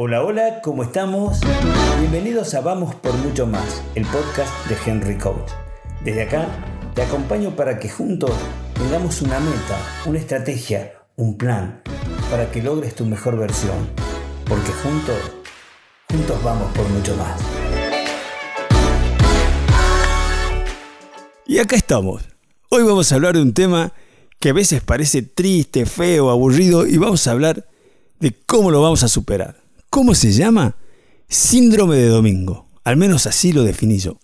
Hola, hola, ¿cómo estamos? Bienvenidos a Vamos por Mucho Más, el podcast de Henry Coach. Desde acá te acompaño para que juntos tengamos una meta, una estrategia, un plan, para que logres tu mejor versión. Porque juntos, juntos vamos por mucho más. Y acá estamos. Hoy vamos a hablar de un tema que a veces parece triste, feo, aburrido y vamos a hablar de cómo lo vamos a superar. ¿Cómo se llama? Síndrome de domingo. Al menos así lo definí yo.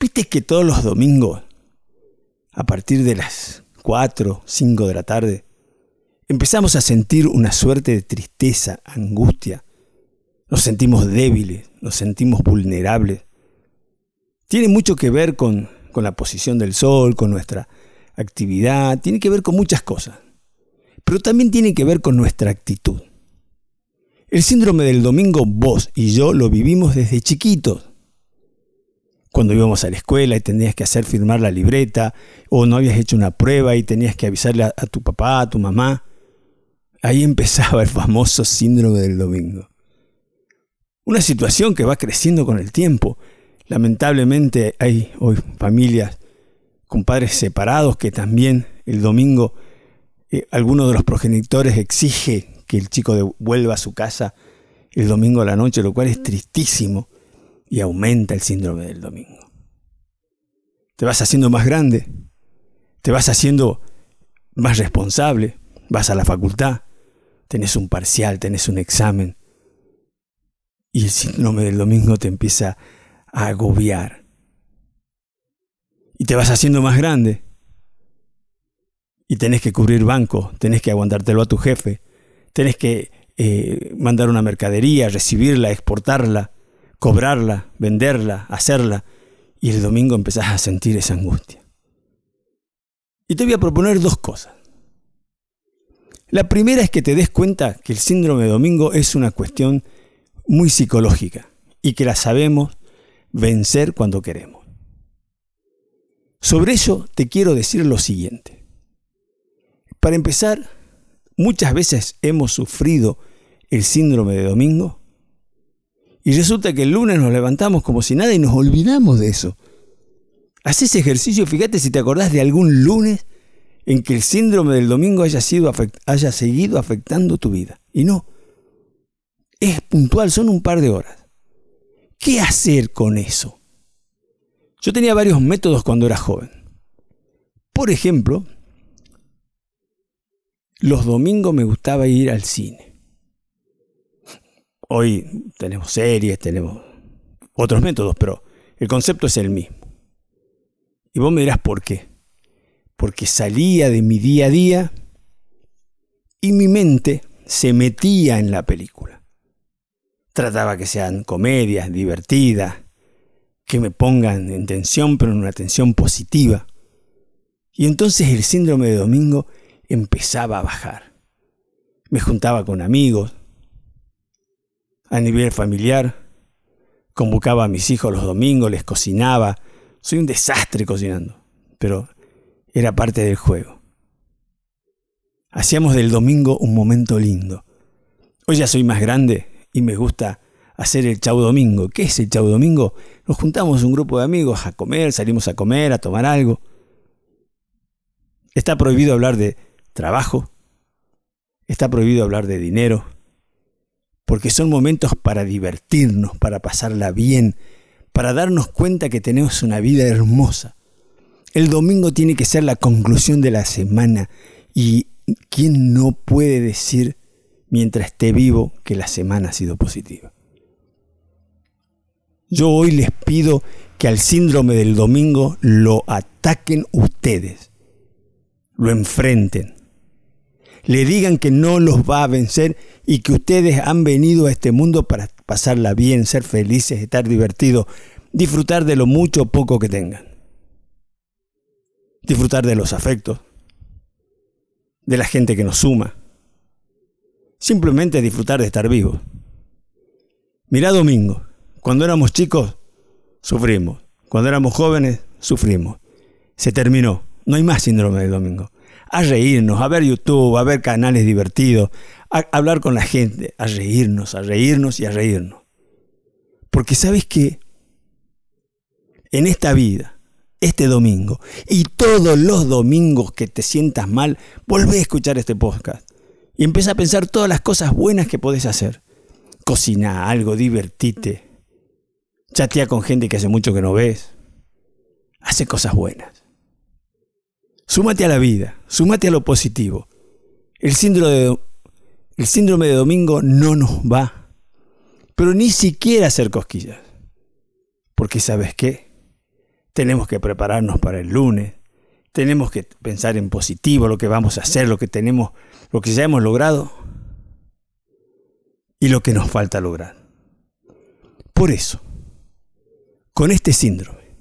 ¿Viste que todos los domingos, a partir de las 4, 5 de la tarde, empezamos a sentir una suerte de tristeza, angustia? Nos sentimos débiles, nos sentimos vulnerables. Tiene mucho que ver con, con la posición del sol, con nuestra actividad, tiene que ver con muchas cosas. Pero también tiene que ver con nuestra actitud. El síndrome del domingo vos y yo lo vivimos desde chiquitos. Cuando íbamos a la escuela y tenías que hacer firmar la libreta, o no habías hecho una prueba y tenías que avisarle a, tu papá, a tu mamá, ahí empezaba el famoso síndrome del domingo. Una situación que va creciendo con el tiempo. Lamentablemente hay hoy familias con padres separados que también el domingo eh, alguno de los progenitores exige que el chico vuelva a su casa el domingo a la noche, lo cual es tristísimo y aumenta el síndrome del domingo. Te vas haciendo más grande, te vas haciendo más responsable, vas a la facultad, tenés un parcial, tenés un examen y el síndrome del domingo te empieza a agobiar. Y te vas haciendo más grande y tenés que cubrir banco, tenés que aguantártelo a tu jefe, tenés que eh, mandar una mercadería, recibirla, exportarla, cobrarla, venderla, hacerla, y el domingo empezás a sentir esa angustia. Y te voy a proponer dos cosas. La primera es que te des cuenta que el síndrome de domingo es una cuestión muy psicológica y que la sabemos vencer cuando queremos. Sobre ello te quiero decir lo siguiente. Para empezar, Muchas veces hemos sufrido el síndrome de domingo y resulta que el lunes nos levantamos como si nada y nos olvidamos de eso. Haz ese ejercicio, fíjate si te acordás de algún lunes en que el síndrome del domingo haya, sido haya seguido afectando tu vida. Y no, es puntual, son un par de horas. ¿Qué hacer con eso? Yo tenía varios métodos cuando era joven. Por ejemplo, los domingos me gustaba ir al cine. Hoy tenemos series, tenemos otros métodos, pero el concepto es el mismo. Y vos me dirás por qué. Porque salía de mi día a día y mi mente se metía en la película. Trataba que sean comedias, divertidas, que me pongan en tensión, pero en una tensión positiva. Y entonces el síndrome de domingo empezaba a bajar. Me juntaba con amigos, a nivel familiar, convocaba a mis hijos los domingos, les cocinaba. Soy un desastre cocinando, pero era parte del juego. Hacíamos del domingo un momento lindo. Hoy ya soy más grande y me gusta hacer el chau domingo. ¿Qué es el chau domingo? Nos juntamos un grupo de amigos a comer, salimos a comer, a tomar algo. Está prohibido hablar de trabajo, está prohibido hablar de dinero, porque son momentos para divertirnos, para pasarla bien, para darnos cuenta que tenemos una vida hermosa. El domingo tiene que ser la conclusión de la semana y ¿quién no puede decir mientras esté vivo que la semana ha sido positiva? Yo hoy les pido que al síndrome del domingo lo ataquen ustedes, lo enfrenten, le digan que no los va a vencer y que ustedes han venido a este mundo para pasarla bien, ser felices, estar divertidos, disfrutar de lo mucho o poco que tengan. Disfrutar de los afectos, de la gente que nos suma. Simplemente disfrutar de estar vivos. Mirá Domingo, cuando éramos chicos, sufrimos. Cuando éramos jóvenes, sufrimos. Se terminó. No hay más síndrome del domingo. A reírnos, a ver YouTube, a ver canales divertidos, a hablar con la gente, a reírnos, a reírnos y a reírnos. Porque sabes que en esta vida, este domingo y todos los domingos que te sientas mal, volvé a escuchar este podcast y empieza a pensar todas las cosas buenas que podés hacer. Cocina algo, divertite. Chatea con gente que hace mucho que no ves. Hace cosas buenas. Súmate a la vida, súmate a lo positivo. El síndrome de, domingo no nos va, pero ni siquiera hacer cosquillas. Porque sabes qué? Tenemos que prepararnos para el lunes, tenemos que pensar en positivo lo que vamos a hacer, lo que tenemos, lo que ya hemos logrado y lo que nos falta lograr. Por eso, con este síndrome,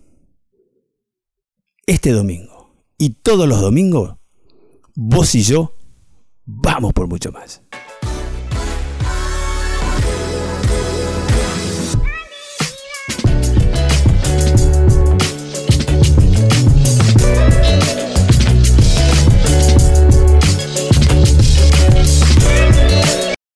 este domingo, y todos los domingos, vos y yo vamos por mucho más.